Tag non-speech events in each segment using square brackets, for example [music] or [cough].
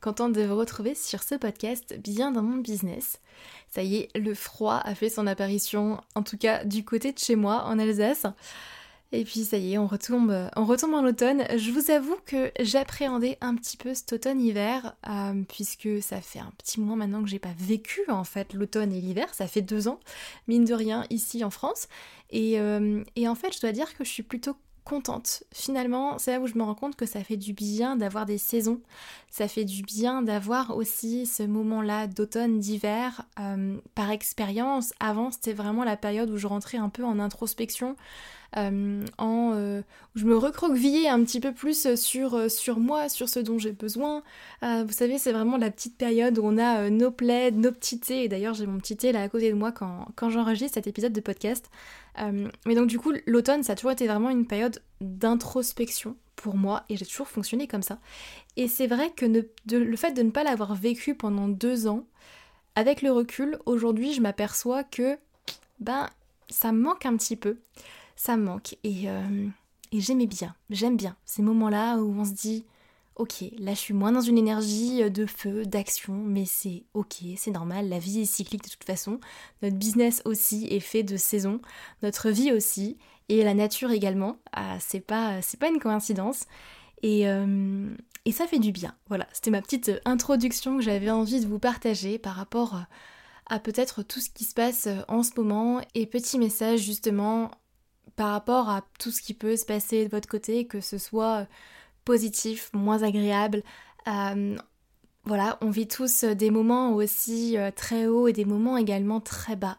Contente de vous retrouver sur ce podcast bien dans mon business. Ça y est, le froid a fait son apparition, en tout cas du côté de chez moi, en Alsace. Et puis ça y est, on retombe, on retombe en automne. Je vous avoue que j'appréhendais un petit peu cet automne-hiver, euh, puisque ça fait un petit moment maintenant que j'ai pas vécu en fait l'automne et l'hiver. Ça fait deux ans, mine de rien, ici en France. Et, euh, et en fait, je dois dire que je suis plutôt Finalement, c'est là où je me rends compte que ça fait du bien d'avoir des saisons. Ça fait du bien d'avoir aussi ce moment-là d'automne, d'hiver. Euh, par expérience, avant, c'était vraiment la période où je rentrais un peu en introspection. Euh, en, euh, je me recroquevillais un petit peu plus sur, sur moi, sur ce dont j'ai besoin. vous savez, c'est vraiment la petite période où on a nos plaids, nos petits thés. Et d'ailleurs, j'ai mon petit thé là à côté de moi quand, quand j'enregistre cet épisode de podcast. mais donc, du coup, l'automne, ça a toujours été vraiment une période d'introspection pour moi et j'ai toujours fonctionné comme ça. Et c'est vrai que le fait de ne pas l'avoir vécu pendant deux ans, avec le recul, aujourd'hui je m'aperçois que ben ça me manque un petit peu. Ça me manque. Et, euh, et j'aimais bien, j'aime bien ces moments-là où on se dit ok, là je suis moins dans une énergie de feu, d'action, mais c'est ok, c'est normal, la vie est cyclique de toute façon, notre business aussi est fait de saisons, notre vie aussi, et la nature également, ah, c'est pas, pas une coïncidence, et, euh, et ça fait du bien. Voilà, c'était ma petite introduction que j'avais envie de vous partager par rapport à peut-être tout ce qui se passe en ce moment, et petit message justement par rapport à tout ce qui peut se passer de votre côté, que ce soit positif, moins agréable. Euh, voilà, on vit tous des moments aussi euh, très hauts et des moments également très bas.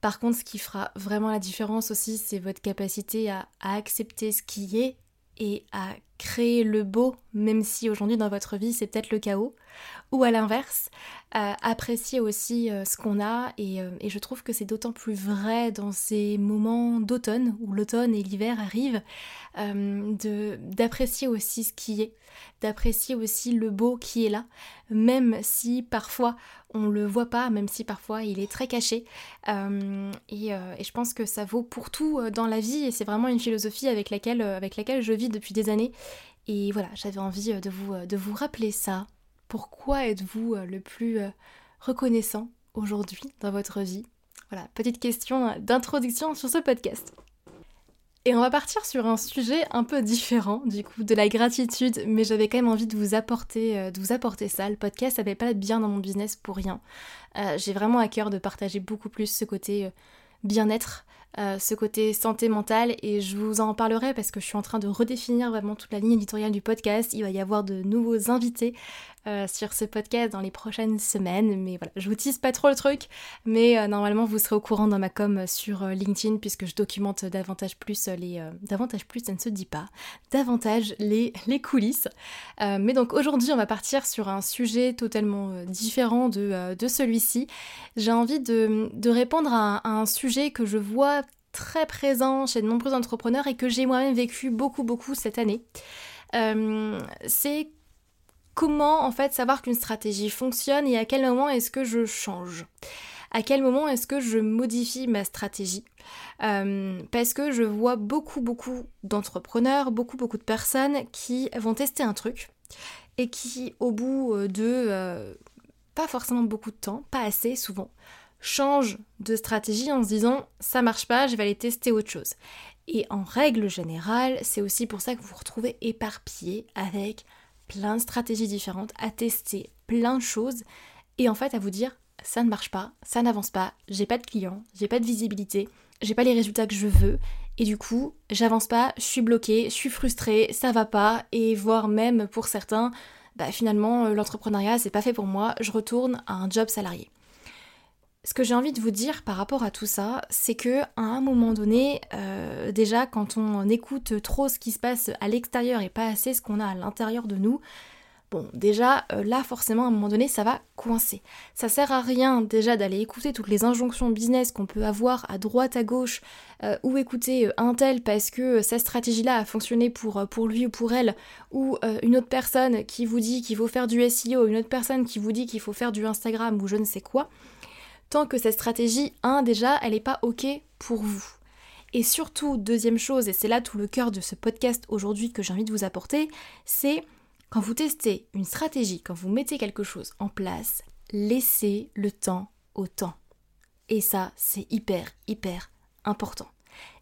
Par contre, ce qui fera vraiment la différence aussi, c'est votre capacité à, accepter ce qui est et à créer le beau, même si aujourd'hui dans votre vie c'est peut-être le chaos, ou à l'inverse, apprécier aussi euh, ce qu'on a et, et, je trouve que c'est d'autant plus vrai dans ces moments d'automne où l'automne et l'hiver arrivent, euh, d'apprécier aussi ce qui est, d'apprécier aussi le beau qui est là, même si parfois on le voit pas, même si parfois il est très caché. Euh, euh, et, je pense que ça vaut pour tout dans la vie et c'est vraiment une philosophie avec laquelle, avec laquelle je vis depuis des années. Et voilà, j'avais envie de vous, de vous rappeler ça. Pourquoi êtes-vous le plus reconnaissant aujourd'hui dans votre vie? Voilà, petite question d'introduction sur ce podcast. Et on va partir sur un sujet un peu différent, du coup, de la gratitude, mais j'avais quand même envie de vous apporter, euh, ça. Le podcast n'avait pas bien dans mon business pour rien. Euh, j'ai vraiment à cœur de partager beaucoup plus ce côté euh, bien-être, ce côté santé mentale, et je vous en parlerai parce que je suis en train de redéfinir vraiment toute la ligne éditoriale du podcast. Il va y avoir de nouveaux invités euh, sur ce podcast dans les prochaines semaines. Mais voilà, je vous tease pas trop le truc, mais euh, normalement vous serez au courant dans ma com sur euh, LinkedIn puisque je documente davantage plus les davantage plus, ça ne se dit pas, davantage les, [laughs] les coulisses. mais donc aujourd'hui on va partir sur un sujet totalement différent de, de celui-ci. J'ai envie de, de répondre à, un sujet que je vois très présent chez de nombreux entrepreneurs et que j'ai moi-même vécu beaucoup beaucoup cette année. C'est comment en fait savoir qu'une stratégie fonctionne et à quel moment est-ce que je change? À quel moment est-ce que je modifie ma stratégie? Euh, Parce que je vois beaucoup, beaucoup d'entrepreneurs, beaucoup, beaucoup de personnes qui vont tester un truc et qui, au bout euh, de euh, pas forcément beaucoup de temps, pas assez souvent, change de stratégie en se disant ça marche pas, je vais aller tester autre chose. Et en règle générale, c'est aussi pour ça que vous vous retrouvez éparpillé avec plein de stratégies différentes, à tester plein de choses. Et en fait à vous dire ça ne marche pas, ça n'avance pas, j'ai pas de clients, j'ai pas de visibilité, j'ai pas les résultats que je veux. Et du coup j'avance pas, je suis bloquée, je suis frustrée, ça va pas. Et voire même pour certains bah, finalement l'entrepreneuriat c'est pas fait pour moi, je retourne à un job salarié ce que j'ai envie de vous dire par rapport à tout ça, c'est que à un moment donné, euh, déjà quand on écoute trop ce qui se passe à l'extérieur et pas assez ce qu'on a à l'intérieur de nous, bon déjà euh, là forcément à un moment donné ça va coincer. Ça sert à rien déjà d'aller écouter toutes les injonctions business qu'on peut avoir à droite à gauche euh, ou écouter un tel parce que sa stratégie là a fonctionné pour, pour lui ou pour elle ou une autre personne qui vous dit qu'il faut faire du SEO, une autre personne qui vous dit qu'il faut faire du Instagram ou je ne sais quoi tant que cette stratégie, un, déjà, elle n'est pas OK pour vous. Et surtout, deuxième chose, et c'est là tout le cœur de ce podcast aujourd'hui que j'ai envie de vous apporter, c'est quand vous testez une stratégie, quand vous mettez quelque chose en place, laissez le temps au temps. Et ça, c'est hyper, hyper important.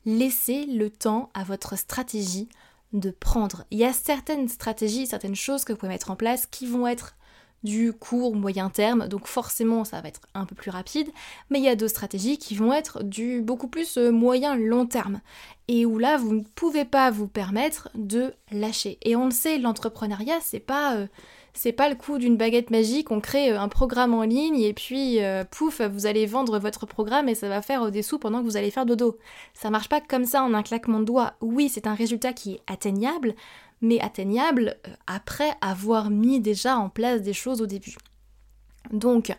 Laissez le temps à votre stratégie de prendre. Il y a certaines stratégies, certaines choses que vous pouvez mettre en place qui vont être du court moyen terme, donc forcément ça va être un peu plus rapide, mais il y a d'autres stratégies qui vont être du beaucoup plus euh, moyen long terme, et où là vous ne pouvez pas vous permettre de lâcher. Et on le sait, l'entrepreneuriat c'est pas euh, c'est pas le coup d'une baguette magique, on crée euh, un programme en ligne et puis pouf, vous allez vendre votre programme et ça va faire des sous pendant que vous allez faire dodo. Ça marche pas comme ça en un claquement de doigts. Oui, c'est un résultat qui est atteignable, mais atteignable euh, après avoir mis déjà en place des choses au début. Donc,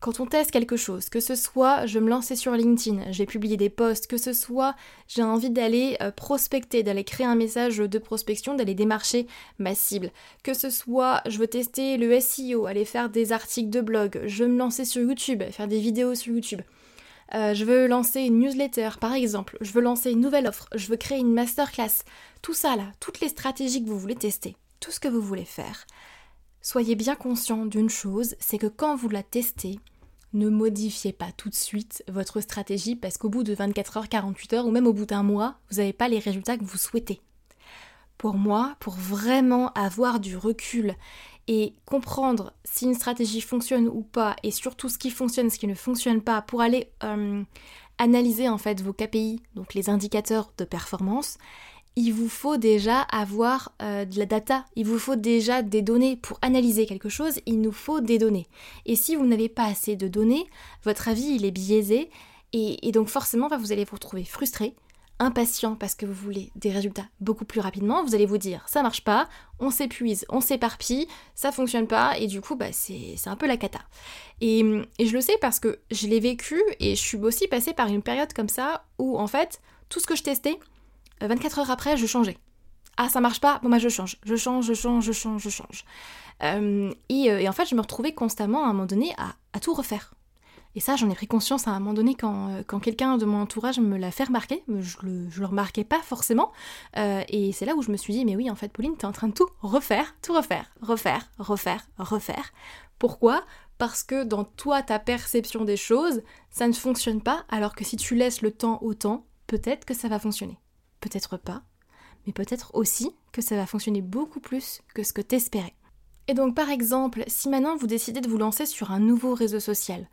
quand on teste quelque chose, que ce soit je me lançais sur LinkedIn, j'ai publié des posts, que ce soit j'ai envie d'aller euh, prospecter, d'aller créer un message de prospection, d'aller démarcher ma cible, que ce soit je veux tester le SEO, aller faire des articles de blog, je me lancer sur YouTube, faire des vidéos sur YouTube, euh, je veux lancer une newsletter par exemple, je veux lancer une nouvelle offre, je veux créer une masterclass, tout ça là, toutes les stratégies que vous voulez tester, tout ce que vous voulez faire, soyez bien conscient d'une chose, c'est que quand vous la testez, ne modifiez pas tout de suite votre stratégie parce qu'au bout de 24 heures, 48 heures ou même au bout d'un mois, vous n'avez pas les résultats que vous souhaitez. Pour moi, pour vraiment avoir du recul et comprendre si une stratégie fonctionne ou pas et surtout ce qui fonctionne, ce qui ne fonctionne pas pour aller euh, analyser en fait vos KPI, donc les indicateurs de performance, il vous faut déjà avoir euh, de la data, il vous faut déjà des données. Pour analyser quelque chose, il nous faut des données. Et si vous n'avez pas assez de données, votre avis il est biaisé. Et, et donc forcément vous allez vous retrouver frustré impatient parce que vous voulez des résultats beaucoup plus rapidement, vous allez vous dire ça marche pas, on s'épuise, on s'éparpille, ça fonctionne pas et du coup bah c'est un peu la cata. Et, je le sais parce que je l'ai vécu et je suis aussi passée par une période comme ça où en fait tout ce que je testais, 24 heures après je changeais. Ah ça marche pas, bon bah je change, je change, je change, je change, je change. Euh, et, euh, et, en fait je me retrouvais constamment à un moment donné à tout refaire. Et ça, j'en ai pris conscience à un moment donné quand, euh, quand quelqu'un de mon entourage me l'a fait remarquer. Je le, le remarquais pas forcément. Euh, et c'est là où je me suis dit, mais oui, en fait, Pauline, t'es en train de tout refaire, tout refaire, refaire, refaire, refaire. Pourquoi? Parce que dans toi, ta perception des choses, ça ne fonctionne pas, alors que si tu laisses le temps au temps, peut-être que ça va fonctionner. Peut-être pas, mais peut-être aussi que ça va fonctionner beaucoup plus que ce que t'espérais. Et donc par exemple, si maintenant vous décidez de vous lancer sur un nouveau réseau social,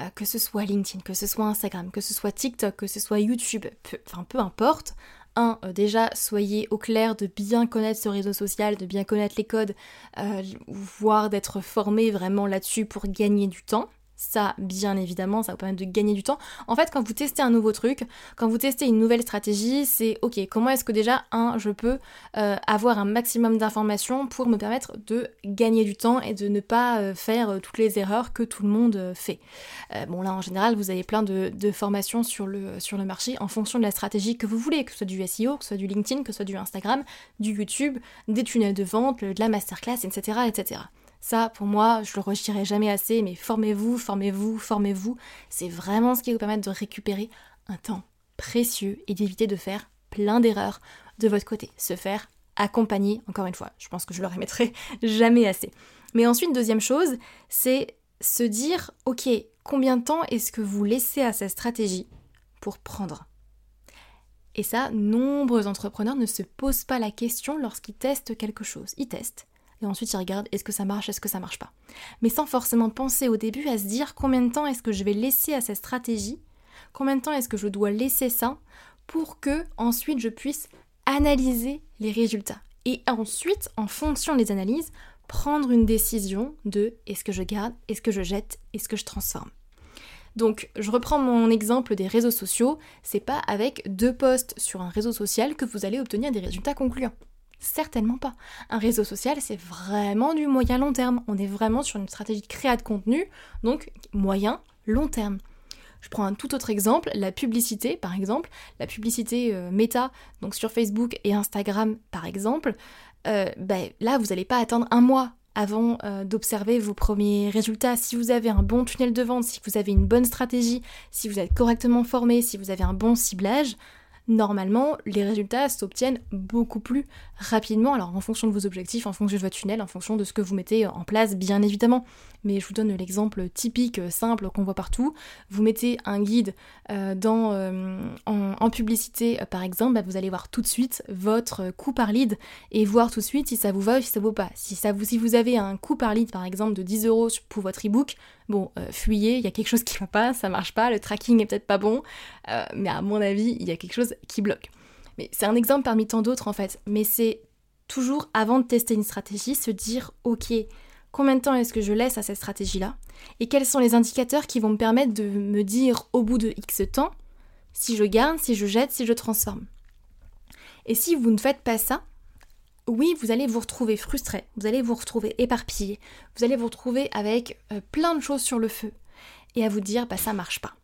euh, que ce soit LinkedIn, que ce soit Instagram, que ce soit TikTok, que ce soit YouTube, enfin peu importe, un, euh, déjà soyez au clair de bien connaître ce réseau social, de bien connaître les codes, euh, voire d'être formé vraiment là-dessus pour gagner du temps. Ça, bien évidemment, ça va permettre de gagner du temps. En fait, quand vous testez un nouveau truc, quand vous testez une nouvelle stratégie, c'est ok, comment est-ce que déjà, un, je peux euh, avoir un maximum d'informations pour me permettre de gagner du temps et de ne pas euh, faire euh, toutes les erreurs que tout le monde fait. bon, là, en général, vous avez plein de, formations sur le, sur le marché en fonction de la stratégie que vous voulez, que ce soit du SEO, que ce soit du LinkedIn, que ce soit du Instagram, du YouTube, des tunnels de vente, de la masterclass, etc. etc. Ça, pour moi, je le redirai jamais assez, mais formez-vous, formez-vous, formez-vous. C'est vraiment ce qui vous permettre de récupérer un temps précieux et d'éviter de faire plein d'erreurs de votre côté. Se faire accompagner, encore une fois, je pense que je le remettrai [laughs] jamais assez. Mais ensuite, deuxième chose, c'est se dire, ok, combien de temps est-ce que vous laissez à cette stratégie pour prendre? Et ça, nombreux entrepreneurs ne se posent pas la question lorsqu'ils testent quelque chose. Ils testent. Et ensuite, ils regardent est-ce que ça marche, est-ce que ça marche pas. Mais sans forcément penser au début à se dire combien de temps est-ce que je vais laisser à cette stratégie, combien de temps est-ce que je dois laisser ça pour que ensuite je puisse analyser les résultats? Et ensuite, en fonction des analyses, prendre une décision de est-ce que je garde, est-ce que je jette, est-ce que je transforme? Donc, je reprends mon exemple des réseaux sociaux, c'est pas avec deux posts sur un réseau social que vous allez obtenir des résultats concluants. Certainement pas. Un réseau social, c'est vraiment du moyen long terme. On est vraiment sur une stratégie de créa de contenu, donc moyen long terme. Je prends un tout autre exemple, la publicité par exemple, la publicité euh, méta, donc sur Facebook et Instagram par exemple, euh, ben, là vous n'allez pas attendre un mois avant euh, d'observer vos premiers résultats. Si vous avez un bon tunnel de vente, si vous avez une bonne stratégie, si vous êtes correctement formé, si vous avez un bon ciblage, normalement, les résultats s'obtiennent beaucoup plus rapidement. Alors, en fonction de vos objectifs, en fonction de votre tunnel, en fonction de ce que vous mettez en place, bien évidemment. Mais je vous donne l'exemple typique, simple, qu'on voit partout. Vous mettez un guide euh, dans, euh, en, publicité, par exemple, bah, vous allez voir tout de suite votre coût par lead et voir tout de suite si ça vous va ou si ça ne vaut pas. Si, ça vous, si vous avez un coût par lead, par exemple, de 10 euros pour votre ebook, bon, fuyez, il y a quelque chose qui va pas, ça marche pas, le tracking est peut-être pas bon, mais à mon avis, il y a quelque chose qui bloque. Mais c'est un exemple parmi tant d'autres en fait. Mais c'est toujours avant de tester une stratégie, se dire ok, combien de temps est-ce que je laisse à cette stratégie-là? Et quels sont les indicateurs qui vont me permettre de me dire au bout de X temps si je garde, si je jette, si je transforme? Et si vous ne faites pas ça, oui, vous allez vous retrouver frustré, vous allez vous retrouver éparpillé, vous allez vous retrouver avec euh, plein de choses sur le feu et à vous dire bah ça marche pas.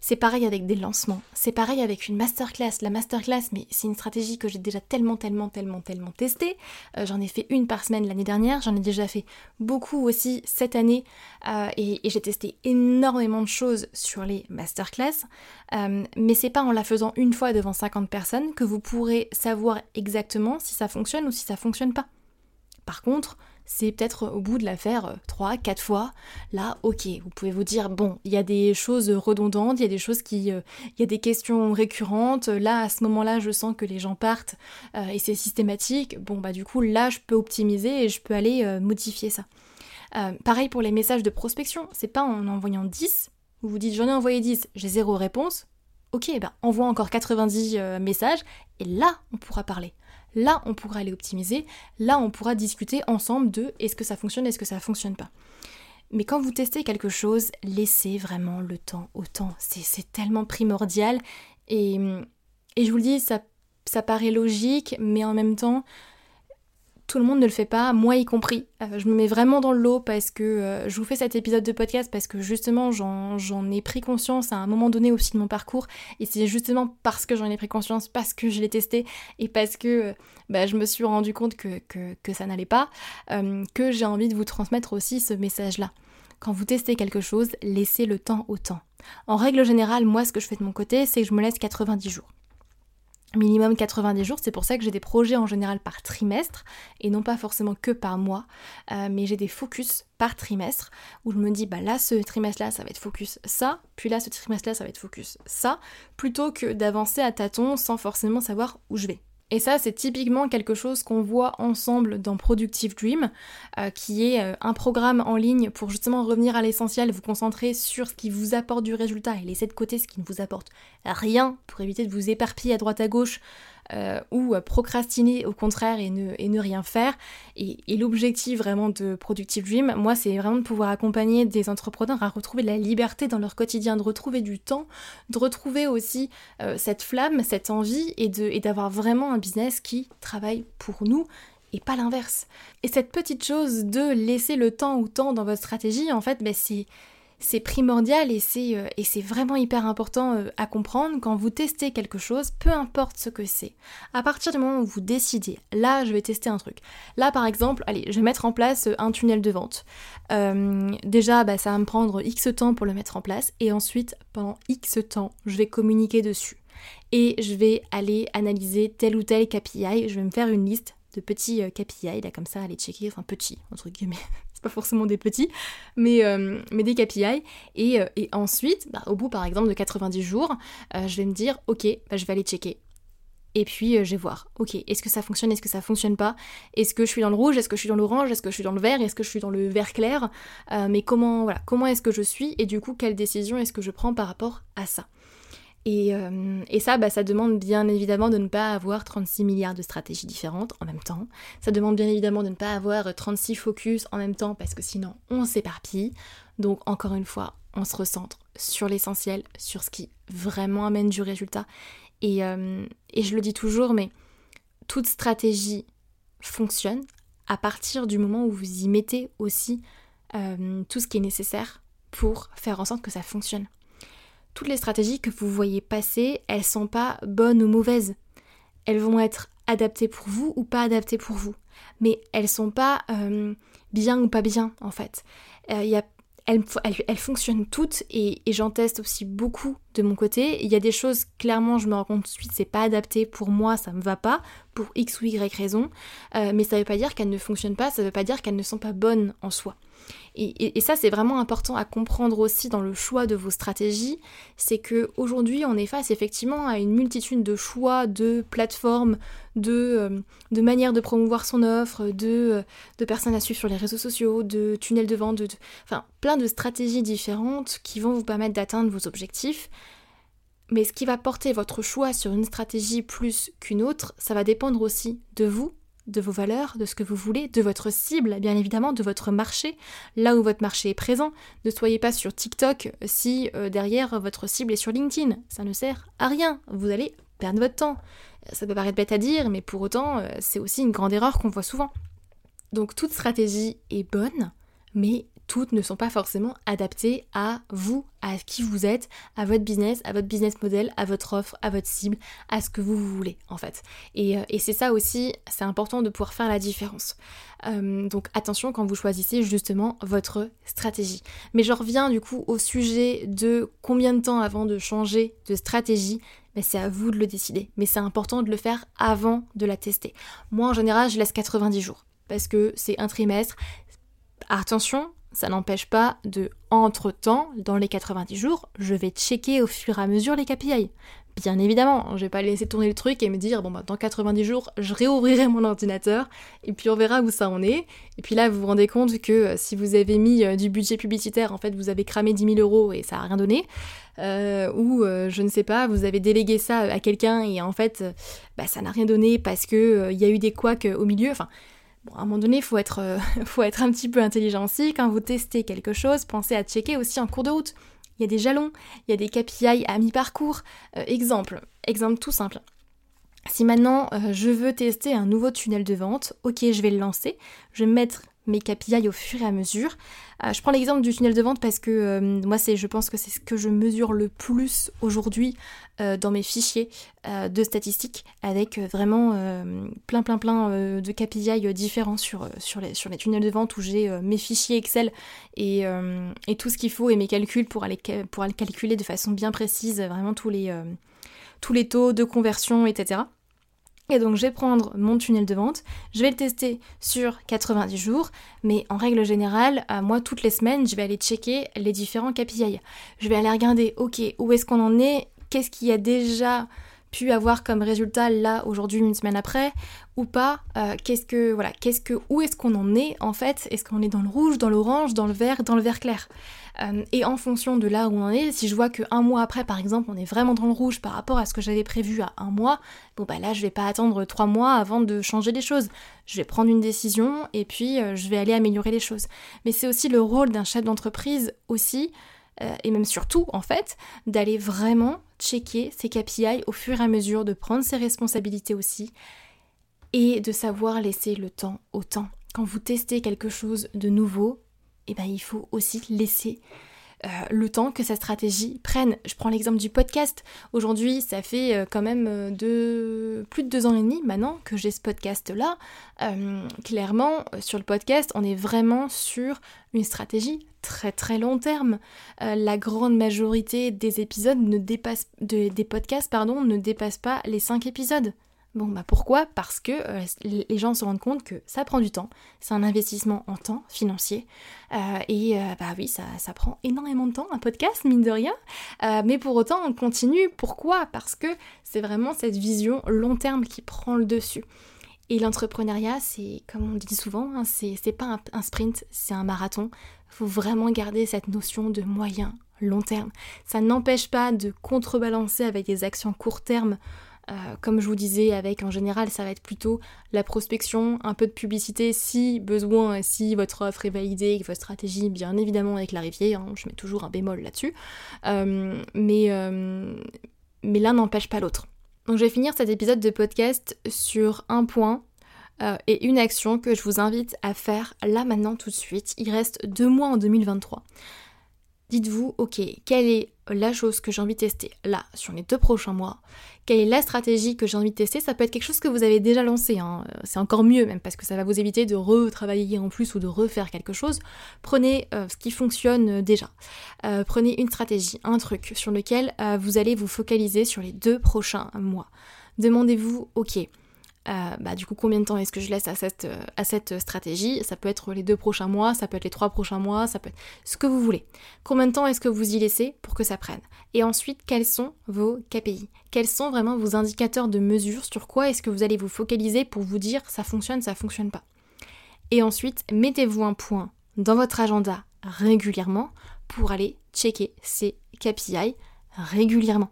C'est pareil avec des lancements, c'est pareil avec une masterclass. La masterclass, mais c'est une stratégie que j'ai déjà tellement, tellement, tellement, tellement testée. Euh, j'en ai fait une par semaine l'année dernière, j'en ai déjà fait beaucoup aussi cette année euh, et, j'ai testé énormément de choses sur les masterclass. Euh, mais c'est pas en la faisant une fois devant 50 personnes que vous pourrez savoir exactement si ça fonctionne ou si ça fonctionne pas. Par contre, c'est peut-être au bout de la faire 3, euh, 4 fois. Là, ok, vous pouvez vous dire, bon, il y a des choses redondantes, il y a des choses qui... Euh, y a des questions récurrentes. Là, à ce moment-là, je sens que les gens partent euh, et c'est systématique. Bon, bah du coup, là, je peux optimiser et je peux aller modifier ça. pareil pour les messages de prospection. C'est pas en envoyant 10, vous vous dites, j'en ai envoyé 10, j'ai zéro réponse. Ok, bah envoie encore 90 messages et là, on pourra parler. Là, on pourra aller optimiser. Là, on pourra discuter ensemble de est-ce que ça fonctionne, est-ce que ça fonctionne pas. Mais quand vous testez quelque chose, laissez vraiment le temps au temps. C'est tellement primordial. Et, je vous le dis, ça paraît logique, mais en même temps, tout le monde ne le fait pas, moi y compris. Euh, je me mets vraiment dans le lot parce que euh, je vous fais cet épisode de podcast parce que justement j'en ai pris conscience à un moment donné aussi de mon parcours et c'est justement parce que j'en ai pris conscience, parce que je l'ai testé et parce que euh, bah, je me suis rendu compte que, que, ça n'allait pas, que j'ai envie de vous transmettre aussi ce message-là. Quand vous testez quelque chose, laissez le temps au temps. En règle générale, moi ce que je fais de mon côté, c'est que je me laisse 90 jours minimum 90 jours. C'est pour ça que j'ai des projets en général par trimestre et non pas forcément que par mois, euh, mais j'ai des focus par trimestre où je me dis bah là ce trimestre-là ça va être focus ça, puis là ce trimestre-là ça va être focus ça, plutôt que d'avancer à tâtons sans forcément savoir où je vais. Et ça, c'est typiquement quelque chose qu'on voit ensemble dans Productive Dream, euh, qui est euh, un programme en ligne pour justement revenir à l'essentiel, vous concentrer sur ce qui vous apporte du résultat et laisser de côté ce qui ne vous apporte rien pour éviter de vous éparpiller à droite à gauche euh, ou procrastiner au contraire et ne, et ne rien faire. Et, l'objectif vraiment de Productive Dream, moi, c'est vraiment de pouvoir accompagner des entrepreneurs à retrouver de la liberté dans leur quotidien, de retrouver du temps, de retrouver aussi euh, cette flamme, cette envie et d'avoir vraiment un business qui travaille pour nous et pas l'inverse. Et cette petite chose de laisser le temps ou temps dans votre stratégie, en fait, ben c'est c'est primordial et c'est, euh, et c'est vraiment hyper important euh, à comprendre quand vous testez quelque chose, peu importe ce que c'est. À partir du moment où vous décidez, là je vais tester un truc. Là par exemple, allez, je vais mettre en place euh, un tunnel de vente. déjà, bah, ça va me prendre X temps pour le mettre en place et ensuite, pendant X temps, je vais communiquer dessus. Et je vais aller analyser tel ou tel KPI, je vais me faire une liste de petits KPI, là comme ça, aller checker, enfin petit, entre guillemets, [laughs] forcément des petits, mais, euh, mais des KPI. Et, euh, et ensuite, bah, au bout par exemple de 90 jours, je vais me dire, ok, bah, je vais aller checker. Et puis je vais voir, ok, est-ce que ça fonctionne, est-ce que ça fonctionne pas? Est-ce que je suis dans le rouge, est-ce que je suis dans l'orange, est-ce que je suis dans le vert, est-ce que je suis dans le vert clair? Mais comment, voilà, comment est-ce que je suis? Et du coup, quelle décision est-ce que je prends par rapport à ça? Euh, et, ça, bah, ça demande bien évidemment de ne pas avoir 36 milliards de stratégies différentes en même temps. Ça demande bien évidemment de ne pas avoir 36 focus en même temps parce que sinon on s'éparpille. Donc encore une fois, on se recentre sur l'essentiel, sur ce qui vraiment amène du résultat. Et, euh, je le dis toujours, mais toute stratégie fonctionne à partir du moment où vous y mettez aussi euh, tout ce qui est nécessaire pour faire en sorte que ça fonctionne toutes les stratégies que vous voyez passer, elles sont pas bonnes ou mauvaises. Elles vont être adaptées pour vous ou pas adaptées pour vous. Mais elles sont pas euh, bien ou pas bien en fait. Euh, elles, fonctionnent toutes et, j'en teste aussi beaucoup de mon côté. Il y a des choses, clairement, je me rends compte tout de suite, c'est pas adapté pour moi, ça me va pas, pour X ou Y raison. Euh, mais ça veut pas dire qu'elles ne fonctionnent pas, ça veut pas dire qu'elles ne sont pas bonnes en soi. Et, ça, c'est vraiment important à comprendre aussi dans le choix de vos stratégies. C'est que aujourd'hui, on est face effectivement à une multitude de choix, de plateformes, de, euh, de manières de promouvoir son offre, de, euh, de, personnes à suivre sur les réseaux sociaux, de tunnels de vente, plein de stratégies différentes qui vont vous permettre d'atteindre vos objectifs. Mais ce qui va porter votre choix sur une stratégie plus qu'une autre, ça va dépendre aussi de vous, de vos valeurs, de ce que vous voulez, de votre cible, bien évidemment, de votre marché, là où votre marché est présent. Ne soyez pas sur TikTok si euh, derrière votre cible est sur LinkedIn. Ça ne sert à rien. Vous allez perdre votre temps. Ça peut paraître bête à dire, mais pour autant, euh, c'est aussi une grande erreur qu'on voit souvent. Donc toute stratégie est bonne, mais toutes ne sont pas forcément adaptées à vous, à qui vous êtes, à votre business, à votre business model, à votre offre, à votre cible, à ce que vous, voulez en fait. Euh, et, c'est ça aussi, c'est important de pouvoir faire la différence. Euh, donc attention quand vous choisissez justement votre stratégie. Mais je reviens du coup au sujet de combien de temps avant de changer de stratégie. Ben, c'est à vous de le décider. Mais c'est important de le faire avant de la tester. Moi en général je laisse 90 jours parce que c'est un trimestre. Attention, ça n'empêche pas de, entre-temps, dans les 90 jours, je vais checker au fur et à mesure les KPI. Bien évidemment, je vais pas laisser tourner le truc et me dire, bon bah dans 90 jours, je réouvrirai mon ordinateur et puis on verra où ça en est. Et puis là, vous vous rendez compte que euh, si vous avez mis euh, du budget publicitaire, en fait, vous avez cramé 10 000 euros et ça a rien donné. Euh, ou je ne sais pas, vous avez délégué ça à quelqu'un et en fait, bah, ça n'a rien donné parce que il y a eu des couacs au milieu. Bon, à un moment donné, il faut, être, euh, [laughs] faut être un petit peu intelligent aussi. Quand vous testez quelque chose, pensez à checker aussi en cours de route. Il y a des jalons, il y a des KPI à mi-parcours. Euh, exemple, exemple tout simple. Si maintenant euh, je veux tester un nouveau tunnel de vente, ok, je vais le lancer, je vais mettre mes KPI au fur et à mesure. Euh, je prends l'exemple du tunnel de vente parce que euh, moi, je pense que c'est ce que je mesure le plus aujourd'hui euh, dans mes fichiers de statistiques, avec vraiment plein, plein, plein de KPI différents sur, les, tunnels de vente où j'ai mes fichiers Excel et, et tout ce qu'il faut et mes calculs pour aller, calculer de façon bien précise vraiment tous les taux de conversion, etc. Et donc je vais prendre mon tunnel de vente, je vais le tester sur 90 jours, mais en règle générale, euh, moi toutes les semaines, je vais aller checker les différents KPI. Je vais aller regarder, ok, où est-ce qu'on en est, qu'est-ce qu'il y a déjà pu avoir comme résultat là aujourd'hui une semaine après ou pas euh, qu'est-ce que voilà qu'est-ce que où est-ce qu'on en est en fait? Est-ce qu'on est dans le rouge dans l'orange dans le vert dans le vert clair? Euh, et en fonction de là où on est, si je vois qu'un mois après, par exemple, on est vraiment dans le rouge par rapport à ce que j'avais prévu à un mois, bon bah là, je vais pas attendre trois mois avant de changer les choses. Je vais prendre une décision et puis euh, je vais aller améliorer les choses. Mais c'est aussi le rôle d'un chef d'entreprise aussi, et même surtout en fait, d'aller vraiment checker ses KPI au fur et à mesure, de prendre ses responsabilités aussi et de savoir laisser le temps au temps. Quand vous testez quelque chose de nouveau, eh ben, il faut aussi laisser euh, le temps que sa stratégie prenne. Je prends l'exemple du podcast. Aujourd'hui, ça fait euh, quand même euh, plus de deux ans et demi maintenant que j'ai ce podcast-là. clairement, sur le podcast, on est vraiment sur une stratégie très très long terme. la grande majorité des épisodes ne dépassent, podcasts ne dépassent pas les cinq épisodes Bon, bah pourquoi? Parce que euh, les gens se rendent compte que ça prend du temps, c'est un investissement en temps financier, euh, et euh, bah oui, ça, prend énormément de temps, un podcast, mine de rien, mais pour autant, on continue. Pourquoi? Parce que c'est vraiment cette vision long terme qui prend le dessus. Et l'entrepreneuriat, c'est, comme on dit souvent, hein, c'est pas un, un sprint, c'est un marathon. Faut vraiment garder cette notion de moyen, long terme. Ça n'empêche pas de contrebalancer avec des actions court terme euh, comme je vous disais, avec en général, ça va être plutôt la prospection, un peu de publicité si besoin, si votre offre est validée, que votre stratégie bien évidemment est clarifiée. Hein, je mets toujours un bémol là-dessus. Euh, mais, euh, mais l'un n'empêche pas l'autre. Donc je vais finir cet épisode de podcast sur un point et une action que je vous invite à faire là maintenant tout de suite. Il reste deux mois en 2023. Dites-vous, ok, quelle est la chose que j'ai envie de tester là sur les deux prochains mois? Quelle est la stratégie que j'ai envie de tester? Ça peut être quelque chose que vous avez déjà lancé, hein. c'est encore mieux même parce que ça va vous éviter de retravailler en plus ou de refaire quelque chose. Prenez euh, ce qui fonctionne euh, déjà. Euh, prenez une stratégie, un truc sur lequel vous allez vous focaliser sur les deux prochains mois. Demandez-vous, ok, euh, bah, du coup combien de temps est-ce que je laisse à cette, euh, à cette stratégie? Ça peut être les deux prochains mois, ça peut être les trois prochains mois, ça peut être ce que vous voulez. Combien de temps est-ce que vous y laissez pour que ça prenne? Et ensuite, quels sont vos KPI Quels sont vraiment vos indicateurs de mesure Sur quoi est-ce que vous allez vous focaliser pour vous dire ça fonctionne, ça fonctionne pas? Et ensuite, mettez-vous un point dans votre agenda régulièrement pour aller checker ces KPI régulièrement.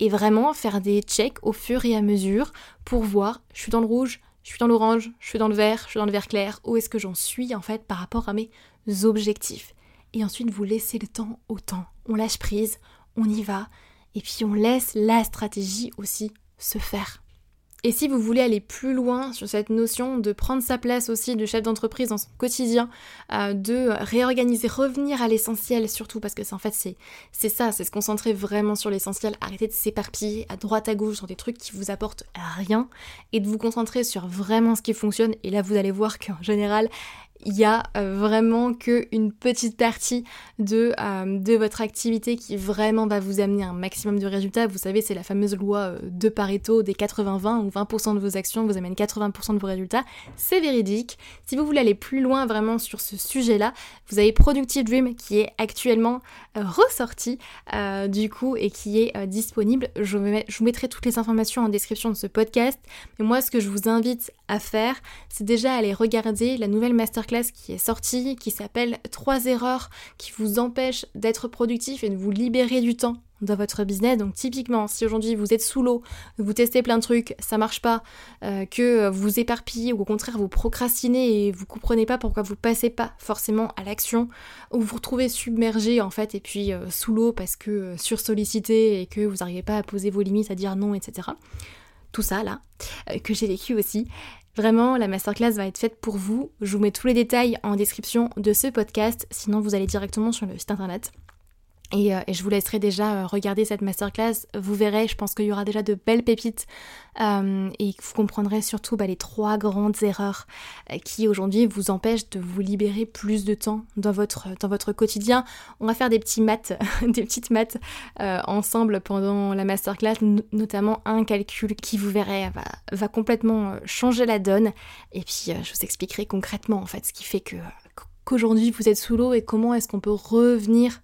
Et vraiment faire des checks au fur et à mesure pour voir, je suis dans le rouge, je suis dans l'orange, je suis dans le vert, je suis dans le vert clair, où est-ce que j'en suis en fait par rapport à mes objectifs. Et ensuite, vous laissez le temps au temps. On lâche prise, on y va, et puis on laisse la stratégie aussi se faire. Et si vous voulez aller plus loin sur cette notion de prendre sa place aussi de chef d'entreprise dans son quotidien, euh, de réorganiser, revenir à l'essentiel surtout, parce que c'est en fait c'est, ça, c'est se concentrer vraiment sur l'essentiel, arrêter de s'éparpiller à droite à gauche sur des trucs qui vous apportent rien, et de vous concentrer sur vraiment ce qui fonctionne, et là vous allez voir qu'en général, il y a euh, vraiment qu'une petite partie de, euh, de votre activité qui vraiment va vous amener un maximum de résultats. Vous savez, c'est la fameuse loi euh, de Pareto des 80-20 où 20% de vos actions vous amènent 80% de vos résultats. C'est véridique. Si vous voulez aller plus loin vraiment sur ce sujet-là, vous avez Productive Dream qui est actuellement ressorti du coup et qui est disponible. Je, vous mettrai toutes les informations en description de ce podcast. Mais moi, ce que je vous invite à faire, c'est déjà aller regarder la nouvelle masterclass qui est sortie, qui s'appelle 3 erreurs qui vous empêchent d'être productif et de vous libérer du temps dans votre business. Donc typiquement, si aujourd'hui vous êtes sous l'eau, vous testez plein de trucs, ça marche pas, euh, que vous éparpillez ou au contraire vous procrastinez et vous comprenez pas pourquoi vous passez pas forcément à l'action, ou vous vous retrouvez submergé en fait et puis euh, sous l'eau parce que euh, sursollicité et que vous n'arrivez pas à poser vos limites, à dire non, etc. Tout ça là, que j'ai vécu aussi, Vraiment, la masterclass va être faite pour vous. Je vous mets tous les détails en description de ce podcast, sinon vous allez directement sur le site internet. Euh, et, je vous laisserai déjà euh, regarder cette masterclass. Vous verrez, je pense qu'il y aura déjà de belles pépites euh, et vous comprendrez surtout bah, les trois grandes erreurs qui aujourd'hui vous empêchent de vous libérer plus de temps dans votre, dans votre quotidien. On va faire des petits maths, [laughs] des petites maths ensemble pendant la masterclass, notamment un calcul qui vous verrez va, complètement changer la donne. Et puis je vous expliquerai concrètement en fait ce qui fait que qu'aujourd'hui vous êtes sous l'eau et comment est-ce qu'on peut revenir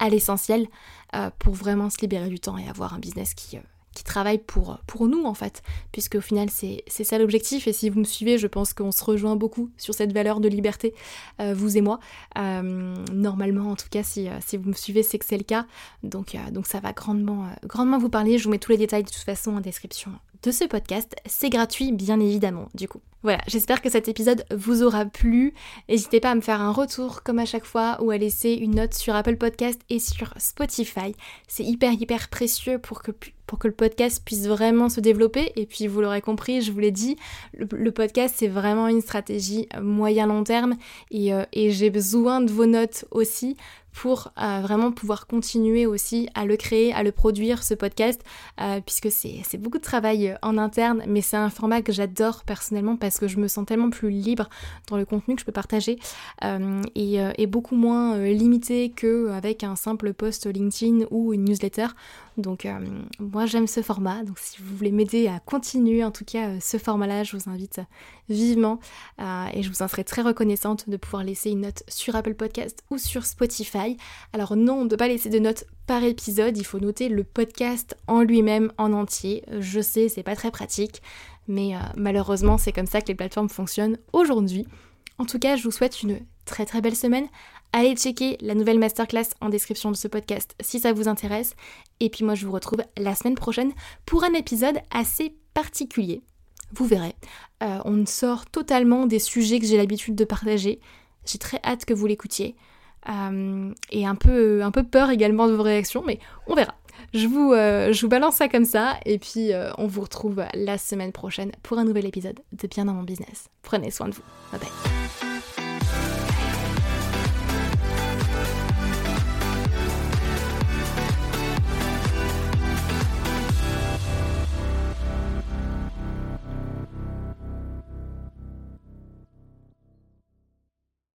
à l'essentiel euh, pour vraiment se libérer du temps et avoir un business qui, euh, travaille pour, nous en fait, puisque au final c'est ça l'objectif. Et si vous me suivez je pense qu'on se rejoint beaucoup sur cette valeur de liberté, euh, vous et moi. normalement en tout cas si, si vous me suivez c'est que c'est le cas, donc, donc ça va grandement, grandement vous parler, je vous mets tous les détails de toute façon en description de ce podcast, c'est gratuit bien évidemment du coup. Voilà, j'espère que cet épisode vous aura plu. N'hésitez pas à me faire un retour comme à chaque fois ou à laisser une note sur Apple Podcast et sur Spotify. C'est hyper hyper précieux pour que, le podcast puisse vraiment se développer. Et puis vous l'aurez compris, je vous l'ai dit, le, podcast c'est vraiment une stratégie moyen-long terme et, euh, et j'ai besoin de vos notes aussi pour euh, vraiment pouvoir continuer aussi à le créer, à le produire, ce podcast, euh, puisque c'est beaucoup de travail en interne, mais c'est un format que j'adore personnellement parce que je me sens tellement plus libre dans le contenu que je peux partager euh, et, beaucoup moins limité qu'avec un simple post LinkedIn ou une newsletter Donc moi j'aime ce format, donc si vous voulez m'aider à continuer en tout cas ce format-là, je vous invite vivement et je vous en serai très reconnaissante de pouvoir laisser une note sur Apple Podcast ou sur Spotify. Alors non, on ne pas laisser de notes par épisode, il faut noter le podcast en lui-même en entier. Je sais, c'est pas très pratique, mais malheureusement c'est comme ça que les plateformes fonctionnent aujourd'hui. En tout cas, je vous souhaite une très très belle semaine. Allez checker la nouvelle masterclass en description de ce podcast si ça vous intéresse. Et puis moi je vous retrouve la semaine prochaine pour un épisode assez particulier. Vous verrez, euh, on sort totalement des sujets que j'ai l'habitude de partager. J'ai très hâte que vous l'écoutiez. Euh, et un peu, peur également de vos réactions, mais on verra. Je vous, euh, je vous balance ça comme ça, et puis on vous retrouve la semaine prochaine pour un nouvel épisode de Bien dans mon business. Prenez soin de vous. Bye bye.